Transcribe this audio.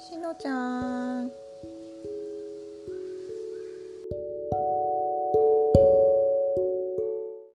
しのちゃん。